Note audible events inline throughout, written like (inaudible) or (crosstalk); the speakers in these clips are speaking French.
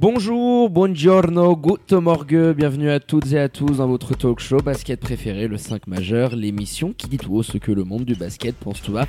Bonjour, buongiorno, good morgue, bienvenue à toutes et à tous dans votre talk show basket préféré, le 5 majeur, l'émission qui dit tout haut ce que le monde du basket pense tout bas.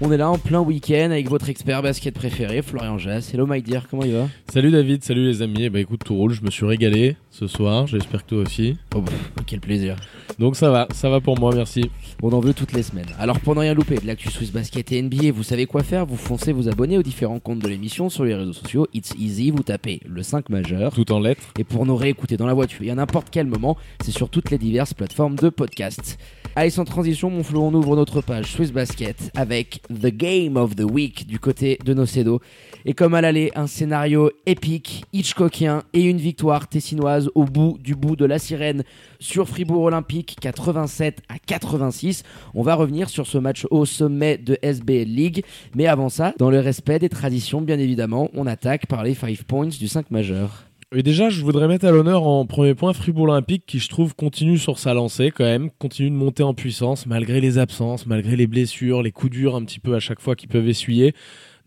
On est là en plein week-end avec votre expert basket préféré, Florian Jass. Hello my dear, comment il va? Salut David, salut les amis. Eh ben écoute, tout roule, je me suis régalé ce soir, j'espère que toi aussi. Oh, pff, quel plaisir. Donc ça va, ça va pour moi, merci. On en veut toutes les semaines. Alors pour ne rien louper de l'actu Swiss Basket et NBA, vous savez quoi faire? Vous foncez vous abonner aux différents comptes de l'émission sur les réseaux sociaux. It's easy, vous tapez le 5 majeur. Tout en lettres. Et pour nous réécouter dans la voiture et à n'importe quel moment, c'est sur toutes les diverses plateformes de podcast. Allez, sans transition, mon flou, on ouvre notre page Swiss Basket avec The Game of the Week du côté de Nocedo. Et comme à l'aller, un scénario épique, Hitchcockien et une victoire tessinoise au bout du bout de la sirène sur Fribourg Olympique 87 à 86. On va revenir sur ce match au sommet de SBL League. Mais avant ça, dans le respect des traditions, bien évidemment, on attaque par les 5 points du 5 majeur. Et déjà, je voudrais mettre à l'honneur en premier point Fribourg Olympique qui, je trouve, continue sur sa lancée quand même, continue de monter en puissance malgré les absences, malgré les blessures, les coups durs un petit peu à chaque fois qu'ils peuvent essuyer.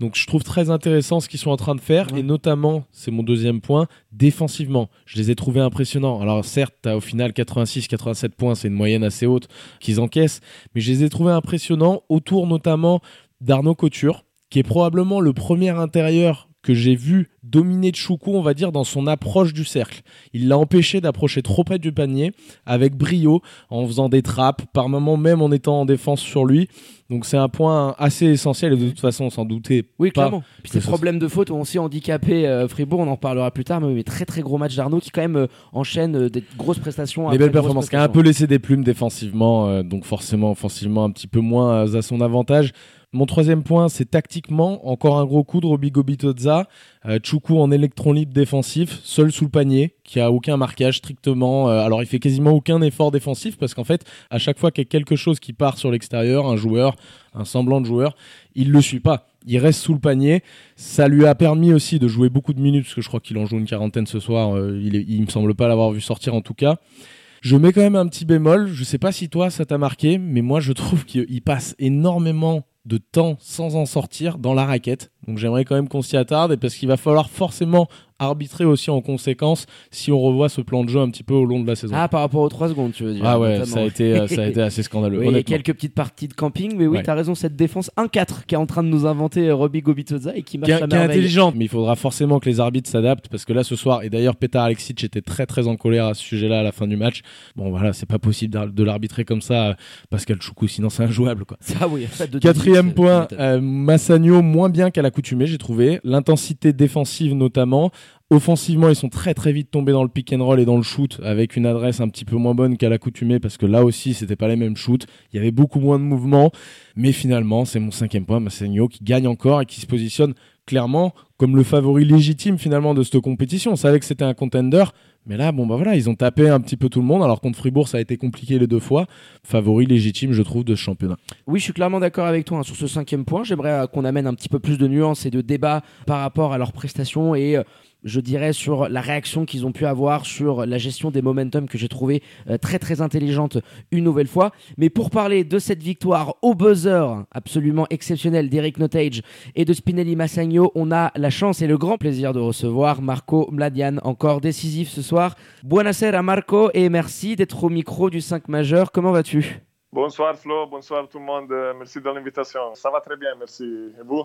Donc je trouve très intéressant ce qu'ils sont en train de faire Ouais. et notamment, c'est mon deuxième point, défensivement. Je les ai trouvés impressionnants. Alors certes, t'as au final 86-87 points, c'est une moyenne assez haute qu'ils encaissent, mais je les ai trouvés impressionnants autour notamment d'Arnaud Couture, qui est probablement le premier intérieur que j'ai vu dominer Choukou, on va dire, dans son approche du cercle. Il l'a empêché d'approcher trop près du panier avec brio, en faisant des trappes, par moments même en étant en défense sur lui. Donc c'est un point assez essentiel et de toute façon, on s'en doutait Oui, pas. clairement. Puis ces ce- problèmes de faute ont aussi handicapé euh, Fribourg, on en reparlera plus tard, mais, mais très très gros match d'Arnaud qui quand même euh, enchaîne euh, des grosses prestations. Après belles performances, qui a un peu laissé des plumes défensivement, donc forcément offensivement un petit peu moins à son avantage. Mon troisième point, c'est tactiquement, encore un gros coup de Roby Gobitoza. Euh, Choukou en électron libre défensif, seul sous le panier, qui a aucun marquage strictement. euh, alors il fait quasiment aucun effort défensif parce qu'en fait, à chaque fois qu'il y a quelque chose qui part sur l'extérieur, un joueur, un semblant de joueur, il le suit pas. Il reste sous le panier. Ça lui a permis aussi de jouer beaucoup de minutes, parce que je crois qu'il en joue une quarantaine ce soir. euh, il, est- il me semble pas l'avoir vu sortir en tout cas. Je mets quand même un petit bémol. Je sais pas si toi ça t'a marqué, mais moi je trouve qu'il passe énormément de temps sans en sortir dans la raquette. Donc j'aimerais quand même qu'on s'y attarde parce qu'il va falloir forcément arbitrer aussi en conséquence si on revoit ce plan de jeu un petit peu au long de la saison. Ah, par rapport aux 3 secondes, tu veux dire. Ah ouais, notamment. ça a été, euh, ça a été (laughs) assez scandaleux. Oui, il y a quelques petites parties de camping, mais oui, Ouais. t'as raison, cette défense 1-4 qui est en train de nous inventer Robbie Gobitoza et qui marche qui, qui est intelligente, mais il faudra forcément que les arbitres s'adaptent parce que là ce soir, et d'ailleurs Petar Alexic était très très en colère à ce sujet-là à la fin du match. Bon voilà, c'est pas possible de l'arbitrer comme ça, euh, Pascal Choukou, sinon c'est injouable quoi. Ça, oui, de Quatrième point, euh, Massagno moins bien qu'à l'accoutumée, j'ai trouvé. L'intensité défensive notamment. Offensivement, ils sont très très vite tombés dans le pick and roll et dans le shoot avec une adresse un petit peu moins bonne qu'à l'accoutumée parce que là aussi c'était pas les mêmes shoots. Il y avait beaucoup moins de mouvements. Mais finalement, c'est mon cinquième point, Massagno qui gagne encore et qui se positionne clairement comme le favori légitime finalement de cette compétition. On savait que c'était un contender. Mais là, bon bah voilà, ils ont tapé un petit peu tout le monde. Alors contre Fribourg, ça a été compliqué les deux fois. Favori légitime, je trouve, de ce championnat. Oui, je suis clairement d'accord avec toi hein, sur ce cinquième point. J'aimerais euh, qu'on amène un petit peu plus de nuances et de débat par rapport à leurs prestations et euh, je dirais sur la réaction qu'ils ont pu avoir sur la gestion des momentum que j'ai trouvé euh, très très intelligente une nouvelle fois. Mais pour parler de cette victoire au buzzer absolument exceptionnelle d'Eric Notage et de Spinelli Massagno, on a la chance et le grand plaisir de recevoir Marco Mladian, encore décisif ce soir. Buonasera Marco et merci d'être au micro du 5 majeur. Comment vas-tu? Bonsoir Flo, bonsoir tout le monde. Euh, Merci de l'invitation. Ça va très bien, merci. Et vous?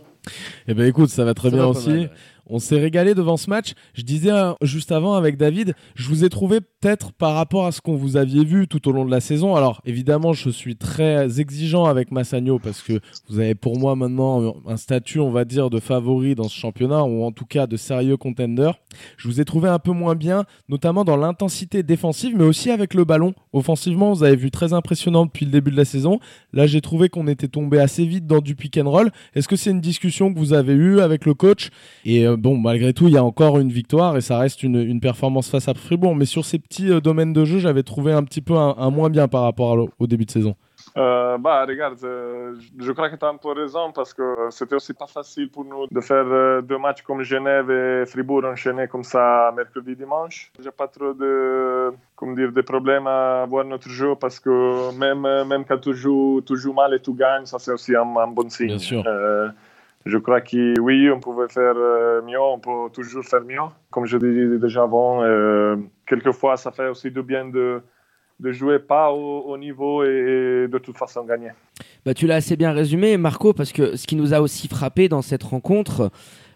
Eh ben écoute, ça va très Ça bien va aussi. mal, ouais. On s'est régalé devant ce match. Je disais euh, juste avant avec David, je vous ai trouvé peut-être par rapport à ce qu'on vous aviez vu tout au long de la saison. Alors évidemment, je suis très exigeant avec Massagno parce que vous avez pour moi maintenant un statut, on va dire, de favori dans ce championnat ou en tout cas de sérieux contender. Je vous ai trouvé un peu moins bien, notamment dans l'intensité défensive, mais aussi avec le ballon. Offensivement, vous avez vu très impressionnant depuis le début de la saison. Là, j'ai trouvé qu'on était tombé assez vite dans du pick and roll. Est-ce que c'est une discussion que vous avez eue avec le coach? Et euh, bon, malgré tout, il y a encore une victoire et ça reste une, une performance face à Fribourg. Mais sur ces petits euh, domaines de jeu, j'avais trouvé un petit peu un, moins bien par rapport au début de saison. Euh, bah, regarde, euh, je crois que tu as un peu raison parce que c'était aussi pas facile pour nous de faire euh, deux matchs comme Genève et Fribourg enchaînés comme ça mercredi dimanche. J'ai pas trop de, comme dire, de problèmes à voir notre jeu parce que même, même quand tu joues, tu joues mal et tu gagnes, ça c'est aussi un, un, bon signe. Bien sûr. Je crois que oui, on pouvait faire mieux, on peut toujours faire mieux. Comme je disais déjà avant, quelquefois ça fait aussi du bien de de jouer pas au, niveau et, de toute façon gagner. Bah, tu l'as assez bien résumé, Marco, parce que ce qui nous a aussi frappé dans cette rencontre,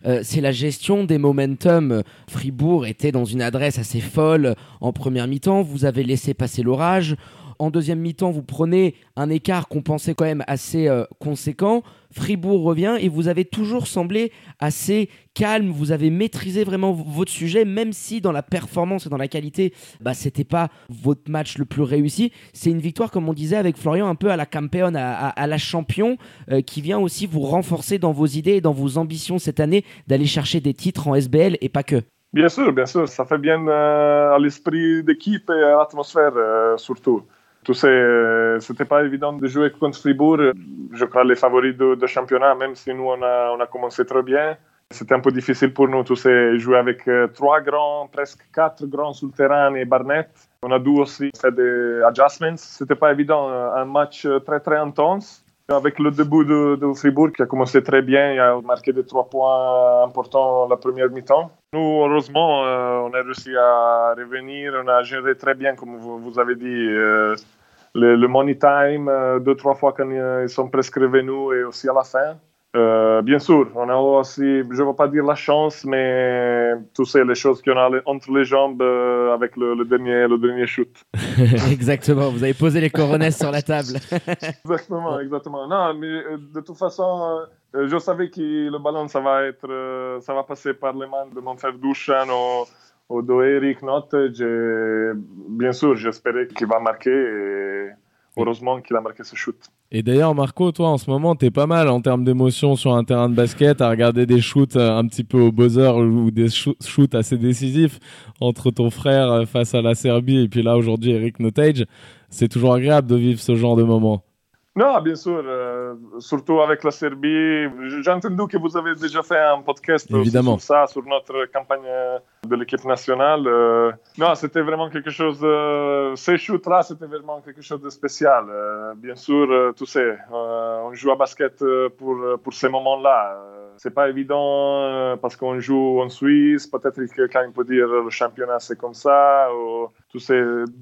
euh, c'est la gestion des momentum. Fribourg était dans une adresse assez folle en première mi-temps. Vous avez laissé passer l'orage. En deuxième mi-temps, vous prenez un écart qu'on pensait quand même assez euh, conséquent. Fribourg revient et vous avez toujours semblé assez calme, vous avez maîtrisé vraiment votre sujet, même si dans la performance et dans la qualité, bah, c'était pas votre match le plus réussi. C'est une victoire, comme on disait avec Florian, un peu à la campeon, à, la champion, euh, qui vient aussi vous renforcer dans vos idées et dans vos ambitions cette année d'aller chercher des titres en SBL et pas que. Bien sûr, bien sûr, ça fait bien euh, à l'esprit d'équipe et à l'atmosphère surtout. Tu sais, c'était pas évident de jouer contre Fribourg. Je crois les favoris de, championnat, même si nous on a, commencé très bien. C'était un peu difficile pour nous, tu sais, jouer avec euh, trois grands, presque quatre grands sur et Barnett. On a dû aussi faire des adjustments. C'était pas évident, un match très très intense. Avec le début de, de, Fribourg qui a commencé très bien, il a marqué des trois points importants la première mi-temps. Nous, heureusement, euh, on a réussi à revenir, on a géré très bien, comme vous, avez dit, euh, le, money time, euh, deux, trois fois quand ils sont presque revenus et aussi à la fin. Euh, bien sûr, on a aussi, je ne veux pas dire la chance, mais tu sais, les choses qu'on a entre les jambes euh, avec le, dernier, le dernier shoot. (laughs) exactement, vous avez posé les coronets sur la table. (laughs) exactement, exactement. Non, mais euh, de toute façon, je savais que le ballon, ça va, être, ça va passer par les mains de mon frère Dusan ou, ou de Eric Nottage. Bien sûr, j'espérais qu'il va marquer et heureusement qu'il a marqué ce shoot. Et d'ailleurs, Marco, toi, en ce moment, t'es pas mal en termes d'émotion sur un terrain de basket, à regarder des shoots euh, un petit peu au buzzer ou des shoots assez décisifs entre ton frère euh, face à la Serbie et puis là, aujourd'hui, Eric Notage. C'est toujours agréable de vivre ce genre de moment. Non, bien sûr, euh, surtout avec la Serbie. J'ai entendu que vous avez déjà fait un podcast Évidemment. sur ça, sur notre campagne de l'équipe nationale. Euh, non, c'était vraiment quelque chose. De... Ces shoots-là, c'était vraiment quelque chose de spécial. Euh, bien sûr, tu sais, on joue à basket pour, pour ces moments-là. C'est pas évident parce qu'on joue en Suisse. Peut-être que quelqu'un peut dire le championnat c'est comme ça. Ou, tu sais,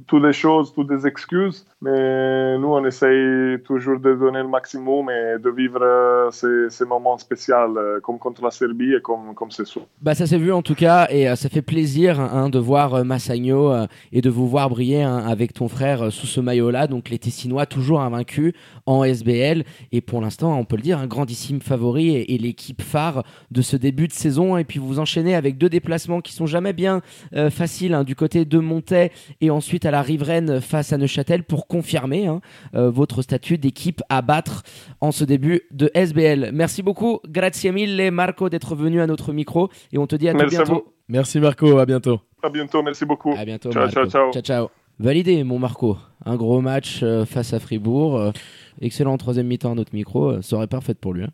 toutes les choses, toutes les excuses. Mais nous, on essaye toujours de donner le maximum et de vivre euh, ces, ces moments spéciaux euh, comme contre la Serbie et comme, comme ça. Bah, ça s'est vu en tout cas et euh, ça fait plaisir hein, de voir Massagno et de vous voir briller hein, avec ton frère sous ce maillot-là. Donc les Tessinois toujours invaincus en SBL et pour l'instant, on peut le dire, un grandissime favori et, l'équipe phare de ce début de saison. Et puis vous enchaînez avec deux déplacements qui sont jamais bien faciles hein, du côté de Montaix et ensuite à la riveraine face à Neuchâtel pour confirmer hein, euh, votre statut d'équipe à battre en ce début de SBL. Merci beaucoup, grazie mille Marco d'être venu à notre micro et on te dit à merci bientôt. merci Marco, à bientôt. À bientôt, merci beaucoup. À bientôt. Ciao, ciao, ciao. ciao, ciao. Validé, mon Marco. Un gros match euh, face à Fribourg. Euh, excellent troisième mi-temps à notre micro. ça aurait parfait pour lui. Hein.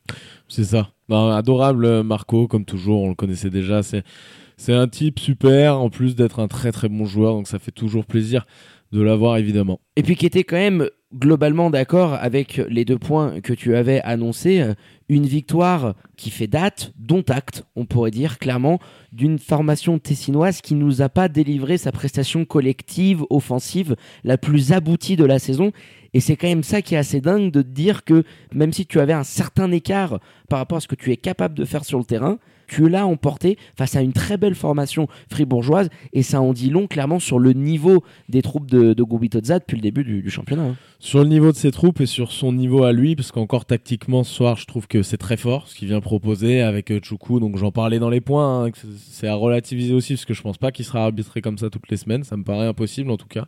C'est ça. adorable Marco, comme toujours. On le connaissait déjà. C'est un type super, en plus d'être un très très bon joueur, donc ça fait toujours plaisir de l'avoir évidemment. Et puis qui était quand même globalement d'accord avec les deux points que tu avais annoncés. Euh, une victoire qui fait date, dont acte, on pourrait dire clairement, d'une formation tessinoise qui nous a pas délivré sa prestation collective, offensive, la plus aboutie de la saison. Et c'est quand même ça qui est assez dingue de te dire que même si tu avais un certain écart par rapport à ce que tu es capable de faire sur le terrain, tu l'as emporté face à une très belle formation fribourgeoise et ça en dit long clairement sur le niveau des troupes de, de depuis le début du, championnat. Hein. Sur le niveau de ses troupes et sur son niveau à lui, parce qu'encore tactiquement ce soir, je trouve que c'est très fort ce qu'il vient proposer avec euh, Choukou. Donc j'en parlais dans les points, hein, c'est à relativiser aussi parce que je pense pas qu'il sera arbitré comme ça toutes les semaines, ça me paraît impossible en tout cas.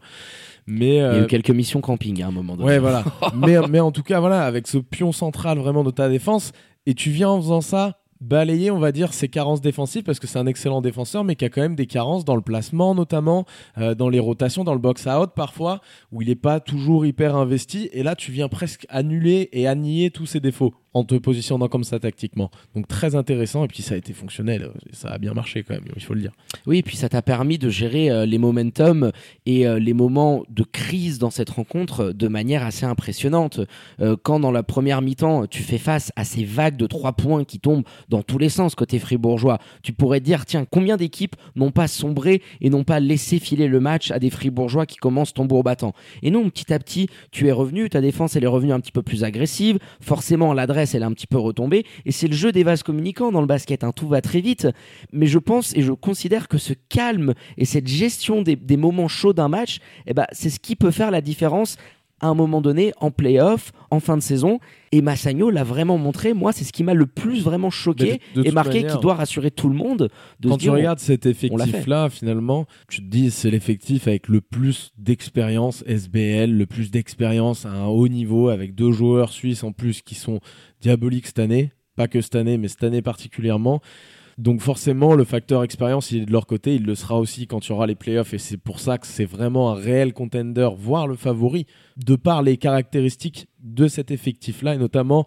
Mais Il y a eu euh, quelques missions camping à un moment donné. Ouais, voilà. (laughs) mais, mais en tout cas, voilà, avec ce pion central vraiment de ta défense, et tu viens en faisant ça balayer, on va dire, ses carences défensives parce que c'est un excellent défenseur, mais qui a quand même des carences dans le placement, notamment euh, dans les rotations, dans le box-out parfois, où il n'est pas toujours hyper investi. Et là, tu viens presque annuler et annier tous ses défauts en te positionnant comme ça tactiquement. Donc très intéressant et puis ça a été fonctionnel, ça a bien marché quand même, il faut le dire. Oui, et puis ça t'a permis de gérer euh, les momentum et euh, les moments de crise dans cette rencontre de manière assez impressionnante. Euh, quand dans la première mi-temps, tu fais face à ces vagues de trois points qui tombent dans tous les sens côté fribourgeois, tu pourrais dire tiens, combien d'équipes n'ont pas sombré et n'ont pas laissé filer le match à des fribourgeois qui commencent tambour battant? Et non, petit à petit, tu es revenu, ta défense elle est revenue un petit peu plus agressive, forcément l'adresse elle est un petit peu retombée. Et c'est le jeu des vases communicants dans le basket. Hein. Tout va très vite. Mais je pense et je considère que ce calme et cette gestion des, moments chauds d'un match, eh ben, c'est ce qui peut faire la différence à un moment donné en playoff, en fin de saison. Et Massagno l'a vraiment montré. Moi, c'est ce qui m'a le plus vraiment choqué et marqué, qui doit rassurer tout le monde. De quand tu regardes cet effectif-là, finalement, tu te dis c'est l'effectif avec le plus d'expérience SBL, le plus d'expérience à un haut niveau, avec deux joueurs suisses en plus qui sont diaboliques cette année. Pas que cette année, mais cette année particulièrement. Donc forcément, le facteur expérience, il est de leur côté, il le sera aussi quand il y aura les playoffs, et c'est pour ça que c'est vraiment un réel contender, voire le favori, de par les caractéristiques de cet effectif-là, et notamment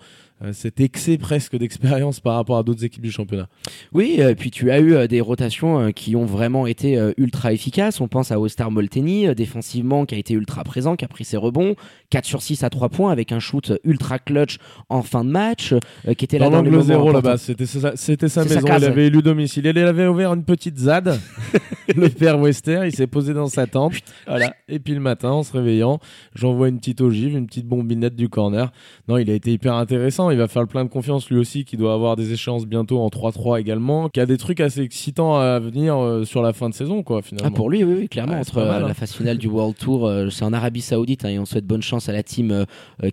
cet excès presque d'expérience par rapport à d'autres équipes du championnat. Oui, euh, puis tu as eu euh, des rotations qui ont vraiment été ultra efficaces. On pense à Ostar Molteni, défensivement, qui a été ultra présent, qui a pris ses rebonds. 4 sur 6 à 3 points avec un shoot ultra clutch en fin de match, qui était là dans, l'angle 0 là-bas. C'était sa, sa maison. il avait élu domicile. Il avait ouvert une petite ZAD, (laughs) le père Wester. Il s'est posé dans sa tente. voilà. Et puis le matin, en se réveillant, j'envoie une petite ogive, une petite bombinette du corner. Non, il a été hyper intéressant il va faire le plein de confiance lui aussi, qui doit avoir des échéances bientôt en 3-3 également, qui a des trucs assez excitants à venir euh, sur la fin de saison, quoi, finalement. Ah, pour lui, oui, oui clairement. entre euh, la hein. phase finale du World Tour, euh, c'est en Arabie Saoudite, hein, et on souhaite bonne chance à la team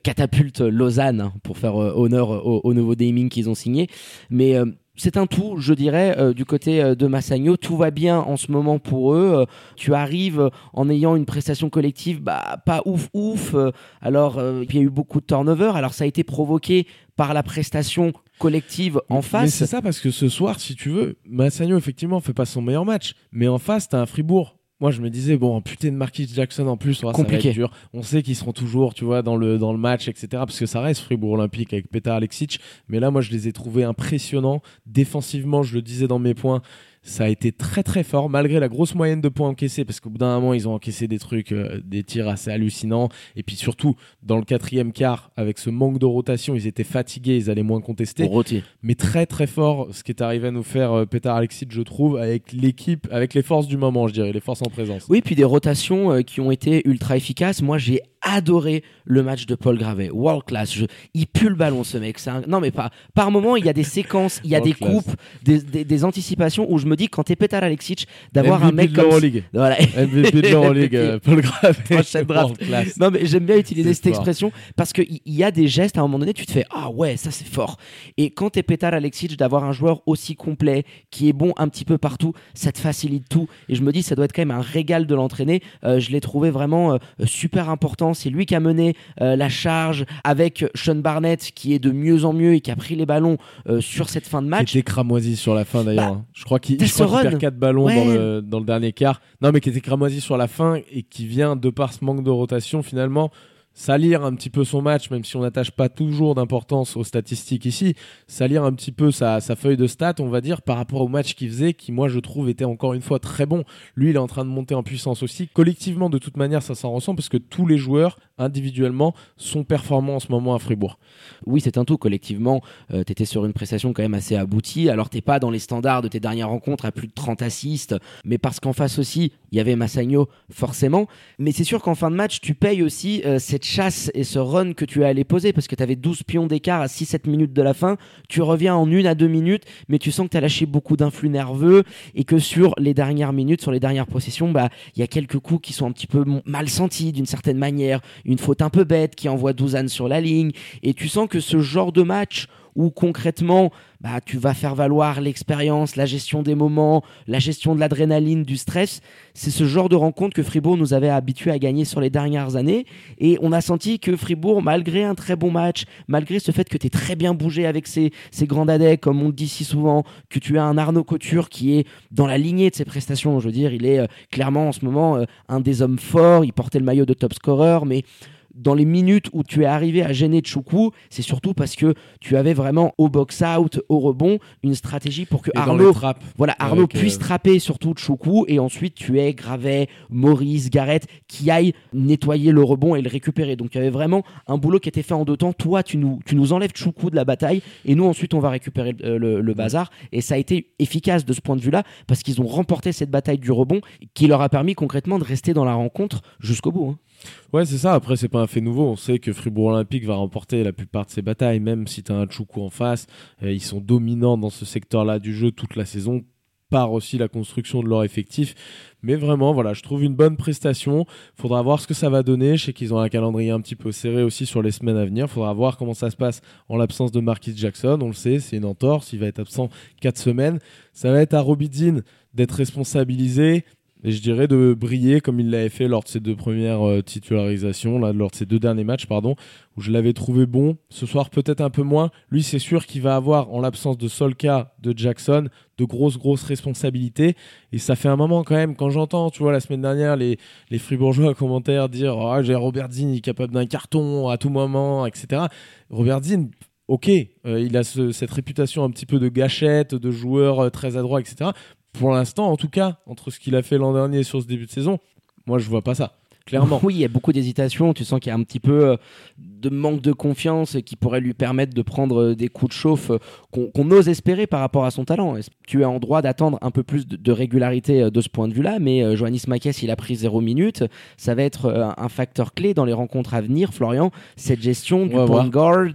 Catapulte Lausanne hein, pour faire honneur au, au, nouveau naming qu'ils ont signé. Mais c'est un tout, je dirais, euh, du côté euh, de Massagno. Tout va bien en ce moment pour eux. Euh, tu arrives en ayant une prestation collective, bah, pas ouf ouf. alors, il y a eu beaucoup de turnover. Alors, ça a été provoqué par la prestation collective en face. Mais c'est ça parce que ce soir, si tu veux, Massagno effectivement fait pas son meilleur match, mais en face, t'as un Fribourg moi je me disais bon putain de Marquis Jackson en plus compliqué. dur. On sait qu'ils seront toujours tu vois dans le dans le match etc parce que ça reste Fribourg Olympique avec Petar Alexic. Mais là moi je les ai trouvés impressionnants. Défensivement je le disais dans mes points ça a été très très fort malgré la grosse moyenne de points encaissés parce qu'au bout d'un moment ils ont encaissé des trucs, euh, des tirs assez hallucinants et puis surtout dans le quatrième quart avec ce manque de rotation ils étaient fatigués, ils allaient moins contester. Mais très très fort ce qui est arrivé à nous faire euh, Petar Alexis je trouve avec l'équipe, avec les forces du moment je dirais, les forces en présence. Oui puis des rotations euh, qui ont été ultra efficaces. Moi j'ai adoré le match de Paul Gravet. World class. Je, il pue le ballon, ce mec. Un... Non, mais pas. Par moment, il y a des séquences, il y a des coupes, des, des, anticipations où je me dis, quand t'es Petar Alexic, d'avoir un mec comme. Voilà. MVP de l'Euroleague, euh, (laughs) Paul Gravet. Non, mais j'aime bien utiliser cette expression parce qu'il y a des gestes, à un moment donné, tu te fais, ah ouais, ça c'est fort. Et quand t'es Petar Alexic, d'avoir un joueur aussi complet, qui est bon un petit peu partout, ça te facilite tout. Et je me dis, ça doit être quand même un régal de l'entraîner. Euh, je l'ai trouvé vraiment euh, super important c'est lui qui a mené euh, la charge avec Sean Barnett qui est de mieux en mieux et qui a pris les ballons euh, sur cette fin de match. Qui était cramoisi sur la fin d'ailleurs. Bah. Je crois qu'il perd 4 ballons dans, le, dans le dernier quart. Non mais qui était cramoisi sur la fin et qui vient de par ce manque de rotation finalement salir un petit peu son match, même si on n'attache pas toujours d'importance aux statistiques ici, salir un petit peu sa, feuille de stats, on va dire, par rapport au match qu'il faisait, qui moi je trouve était encore une fois très bon. Lui, il est en train de monter en puissance aussi. Collectivement, de toute manière, ça s'en ressent parce que tous les joueurs, individuellement, sont performants en ce moment à Fribourg. Oui, c'est un tout. Collectivement, euh, tu étais sur une prestation quand même assez aboutie. Alors, t'es pas dans les standards de tes dernières rencontres à plus de 30 assists, mais parce qu'en face aussi, il y avait Massagno, forcément. Mais c'est sûr qu'en fin de match, tu payes aussi euh, cette chasse et ce run que tu es allé poser parce que tu avais 12 pions d'écart à 6-7 minutes de la fin. Tu reviens en une à deux minutes, mais tu sens que tu as lâché beaucoup d'influx nerveux et que sur les dernières minutes, sur les dernières possessions, bah, il y a quelques coups qui sont un petit peu mal sentis d'une certaine manière. Une faute un peu bête qui envoie Douzane sur la ligne. Et tu sens que ce genre de match où concrètement, bah, tu vas faire valoir l'expérience, la gestion des moments, la gestion de l'adrénaline, du stress. C'est ce genre de rencontre que Fribourg nous avait habitués à gagner sur les dernières années. Et on a senti que Fribourg, malgré un très bon match, malgré ce fait que tu es très bien bougé avec ces grands dadais, comme on le dit si souvent, que tu as un Arnaud Couture qui est dans la lignée de ses prestations. Je veux dire, il est euh, clairement en ce moment euh, un des hommes forts. Il portait le maillot de top scorer, mais dans les minutes où tu es arrivé à gêner Choukou, c'est surtout parce que tu avais vraiment au box-out, au rebond, une stratégie pour que Arnaud, voilà, Arnaud puisse euh, trapper surtout Choukou et ensuite tu es Gravet, Maurice, Garrett qui aillent nettoyer le rebond et le récupérer. Donc il y avait vraiment un boulot qui était fait en deux temps. Toi, tu nous, tu nous enlèves Choukou de la bataille et nous ensuite on va récupérer le, le, bazar. Et ça a été efficace de ce point de vue-là parce qu'ils ont remporté cette bataille du rebond qui leur a permis concrètement de rester dans la rencontre jusqu'au bout. Hein. Ouais, c'est ça. Après, c'est pas un fait nouveau. On sait que Fribourg Olympique va remporter la plupart de ses batailles, même si tu as un Choukou en face. Euh, ils sont dominants dans ce secteur-là du jeu toute la saison par aussi la construction de leur effectif. Mais vraiment, voilà, je trouve une bonne prestation. Faudra voir ce que ça va donner. Je sais qu'ils ont un calendrier un petit peu serré aussi sur les semaines à venir. Faudra voir comment ça se passe en l'absence de Marquis Jackson. On le sait, c'est une entorse. Il va être absent 4 semaines. Ça va être à Robidzin d'être responsabilisé, et je dirais de briller comme il l'avait fait lors de ses deux premières euh, titularisations, là, lors de ses deux derniers matchs, pardon, où je l'avais trouvé bon. Ce soir, peut-être un peu moins. Lui, c'est sûr qu'il va avoir, en l'absence de Solka, de Jackson, de grosses, grosses responsabilités. Et ça fait un moment quand même, quand j'entends, tu vois, la semaine dernière, les, les Fribourgeois (laughs) commentaires dire oh, j'ai Robert est capable d'un carton à tout moment, etc. Robert Zinn, ok, euh, il a cette réputation un petit peu de gâchette, de joueur euh, très adroit, etc pour l'instant, en tout cas, entre ce qu'il a fait l'an dernier sur ce début de saison, moi je vois pas ça. Clairement. (laughs) Oui, il y a beaucoup d'hésitation. Tu sens qu'il y a un petit peu euh, de manque de confiance qui pourrait lui permettre de prendre euh, des coups de chauffe euh, qu'on ose espérer par rapport à son talent. Tu es en droit d'attendre un peu plus de, régularité de ce point de vue-là, mais Joannis Makes, il a pris zéro minute. Ça va être un facteur clé dans les rencontres à venir, Florian. Cette gestion du point guard.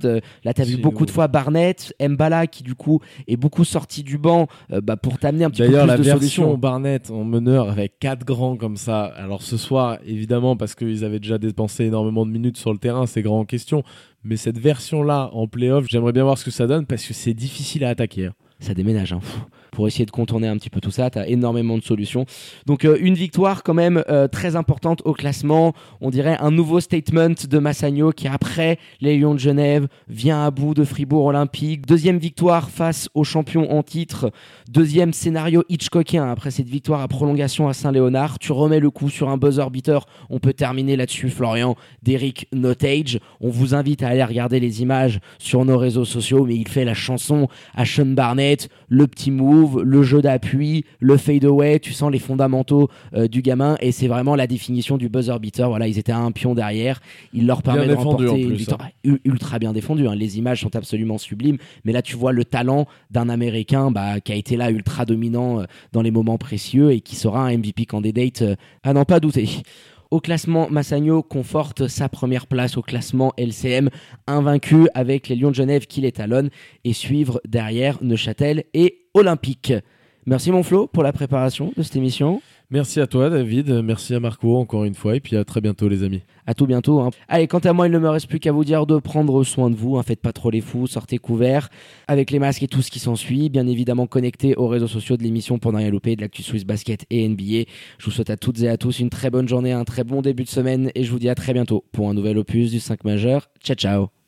Là, tu as vu beaucoup de fois Barnett, Mbala qui du coup est beaucoup sorti du banc bah, pour t'amener un petit peu plus de D'ailleurs, la version Barnett en meneur avec quatre grands comme ça. Alors ce soir, évidemment, parce qu'ils avaient déjà dépensé énormément de minutes sur le terrain, c'est grand en Mais cette version-là en playoff, j'aimerais bien voir ce que ça donne parce que c'est difficile à attaquer. Hein. Ça déménage. Hein pour essayer de contourner un petit peu tout ça. Tu as énormément de solutions. Donc euh, une victoire quand même euh, très importante au classement. On dirait un nouveau statement de Massagno qui après les Lions de Genève vient à bout de Fribourg Olympique. Deuxième victoire face aux champions en titre. Deuxième scénario Hitchcockien après cette victoire à prolongation à Saint-Léonard. Tu remets le coup sur un buzzer beater. On peut terminer là-dessus Florian d'Eric Notage. On vous invite à aller regarder les images sur nos réseaux sociaux mais il fait la chanson à Sean Barnett, le petit le jeu d'appui, le fade away, tu sens les fondamentaux euh, du gamin et c'est vraiment la définition du buzzer beater. Voilà, ils étaient à un pion derrière, il leur permet de remporter une victoire hein. ultra bien défendue. Hein. Les images sont absolument sublimes, mais là tu vois le talent d'un Américain bah, qui a été là ultra dominant euh, dans les moments précieux et qui sera un MVP candidate euh, à n'en pas douter. Au classement, Massagno conforte sa première place au classement LCM, invaincu avec les Lions de Genève qui l'étalonnent et suivre derrière Neuchâtel et Olympique. Merci mon Flo pour la préparation de cette émission. Merci à toi David, merci à Marco encore une fois et puis à très bientôt les amis. À tout bientôt. Hein. Allez, quant à moi, il ne me reste plus qu'à vous dire de prendre soin de vous. Hein. Faites pas trop les fous, sortez couverts avec les masques et tout ce qui s'ensuit. Bien évidemment, connectez aux réseaux sociaux de l'émission pour rien louper de l'actu Swiss Basket et NBA. Je vous souhaite à toutes et à tous une très bonne journée, un très bon début de semaine et je vous dis à très bientôt pour un nouvel opus du 5 majeur. Ciao ciao